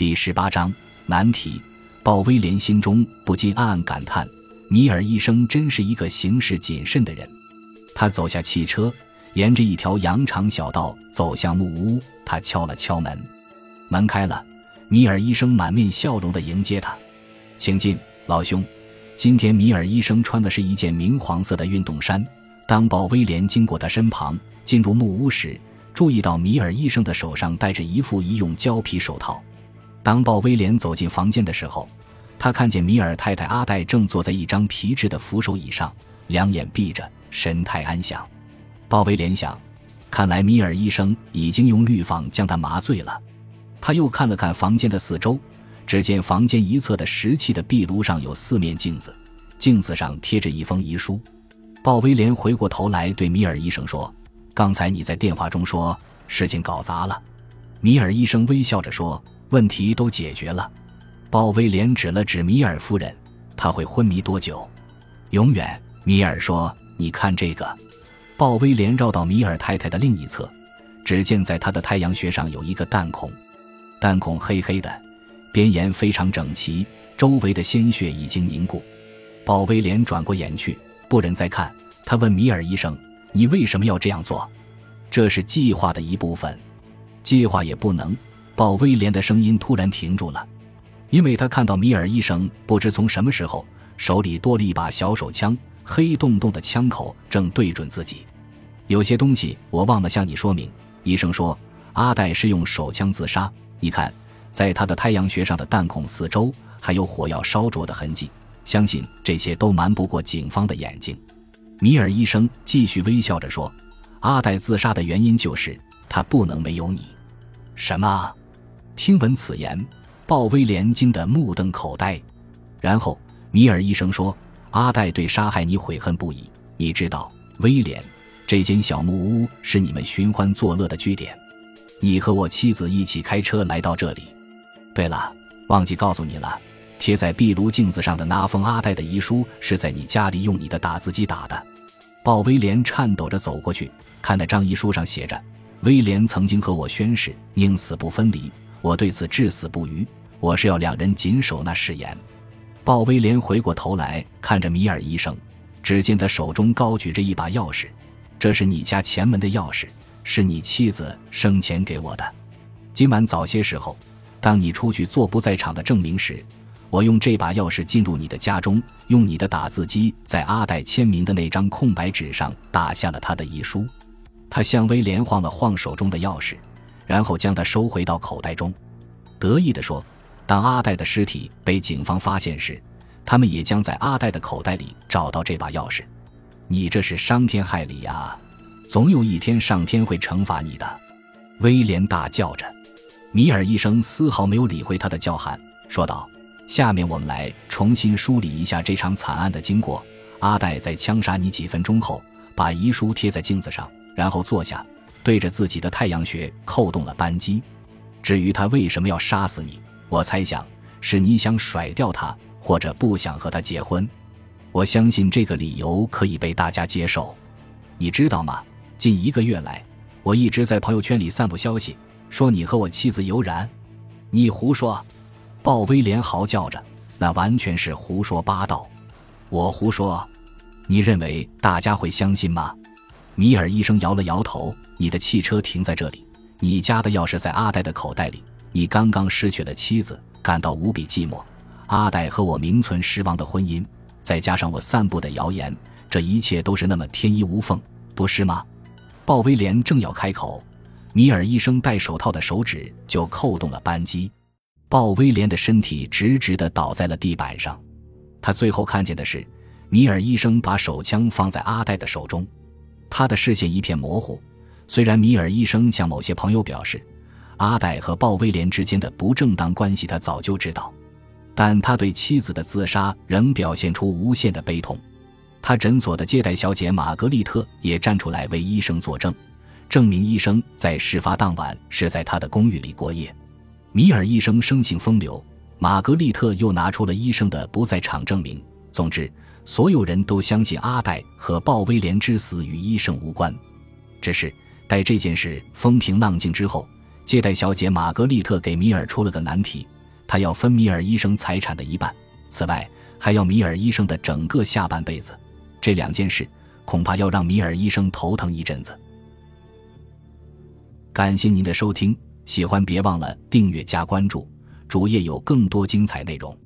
第十八章难题。鲍威廉心中不禁暗暗感叹：米尔医生真是一个行事谨慎的人。他走下汽车，沿着一条羊肠小道走向木屋。他敲了敲门，门开了。米尔医生满面笑容地迎接他：“请进，老兄。”今天米尔医生穿的是一件明黄色的运动衫。当鲍威廉经过他身旁进入木屋时，注意到米尔医生的手上戴着一副医用胶皮手套。当鲍威廉走进房间的时候，他看见米尔太太阿黛正坐在一张皮质的扶手椅上，两眼闭着，神态安详。鲍威廉想，看来米尔医生已经用氯仿将他麻醉了。他又看了看房间的四周，只见房间一侧的石砌的壁炉上有四面镜子，镜子上贴着一封遗书。鲍威廉回过头来对米尔医生说：“刚才你在电话中说事情搞砸了。”米尔医生微笑着说。问题都解决了，鲍威廉指了指米尔夫人，他会昏迷多久？永远。米尔说：“你看这个。”鲍威廉绕到米尔太太的另一侧，只见在他的太阳穴上有一个弹孔，弹孔黑黑的，边沿非常整齐，周围的鲜血已经凝固。鲍威廉转过眼去，不忍再看，他问米尔医生：“你为什么要这样做？”这是计划的一部分，计划也不能。鲍威廉的声音突然停住了，因为他看到米尔医生不知从什么时候手里多了一把小手枪，黑洞洞的枪口正对准自己。有些东西我忘了向你说明。医生说阿黛是用手枪自杀。你看，在他的太阳穴上的弹孔四周还有火药烧灼的痕迹，相信这些都瞒不过警方的眼睛。米尔医生继续微笑着说：“阿黛自杀的原因就是他不能没有你。”什么？听闻此言，鲍威廉惊得目瞪口呆。然后米尔医生说：“阿黛对杀害你悔恨不已。你知道，威廉，这间小木屋是你们寻欢作乐的据点。你和我妻子一起开车来到这里。对了，忘记告诉你了，贴在壁炉镜子上的那封阿黛的遗书是在你家里用你的打字机打的。”鲍威廉颤抖着走过去，看那张遗书上写着：“威廉曾经和我宣誓，宁死不分离。”我对此至死不渝，我是要两人谨守那誓言。鲍威廉回过头来看着米尔医生，只见他手中高举着一把钥匙，这是你家前门的钥匙，是你妻子生前给我的。今晚早些时候，当你出去做不在场的证明时，我用这把钥匙进入你的家中，用你的打字机在阿黛签名的那张空白纸上打下了他的遗书。他向威廉晃了晃手中的钥匙。然后将它收回到口袋中，得意地说：“当阿戴的尸体被警方发现时，他们也将在阿戴的口袋里找到这把钥匙。你这是伤天害理呀！总有一天上天会惩罚你的。”威廉大叫着。米尔医生丝毫没有理会他的叫喊，说道：“下面我们来重新梳理一下这场惨案的经过。阿戴在枪杀你几分钟后，把遗书贴在镜子上，然后坐下。”对着自己的太阳穴扣动了扳机。至于他为什么要杀死你，我猜想是你想甩掉他，或者不想和他结婚。我相信这个理由可以被大家接受。你知道吗？近一个月来，我一直在朋友圈里散布消息，说你和我妻子有染。你胡说！鲍威廉嚎叫着，那完全是胡说八道。我胡说？你认为大家会相信吗？米尔医生摇了摇头。你的汽车停在这里，你家的钥匙在阿呆的口袋里。你刚刚失去了妻子，感到无比寂寞。阿呆和我名存实亡的婚姻，再加上我散布的谣言，这一切都是那么天衣无缝，不是吗？鲍威廉正要开口，米尔医生戴手套的手指就扣动了扳机。鲍威廉的身体直直地倒在了地板上。他最后看见的是，米尔医生把手枪放在阿呆的手中，他的视线一片模糊。虽然米尔医生向某些朋友表示，阿黛和鲍威廉之间的不正当关系他早就知道，但他对妻子的自杀仍表现出无限的悲痛。他诊所的接待小姐玛格丽特也站出来为医生作证，证明医生在事发当晚是在他的公寓里过夜。米尔医生生性风流，玛格丽特又拿出了医生的不在场证明。总之，所有人都相信阿黛和鲍威廉之死与医生无关，只是。待这件事风平浪静之后，接待小姐玛格丽特给米尔出了个难题，她要分米尔医生财产的一半，此外还要米尔医生的整个下半辈子。这两件事恐怕要让米尔医生头疼一阵子。感谢您的收听，喜欢别忘了订阅加关注，主页有更多精彩内容。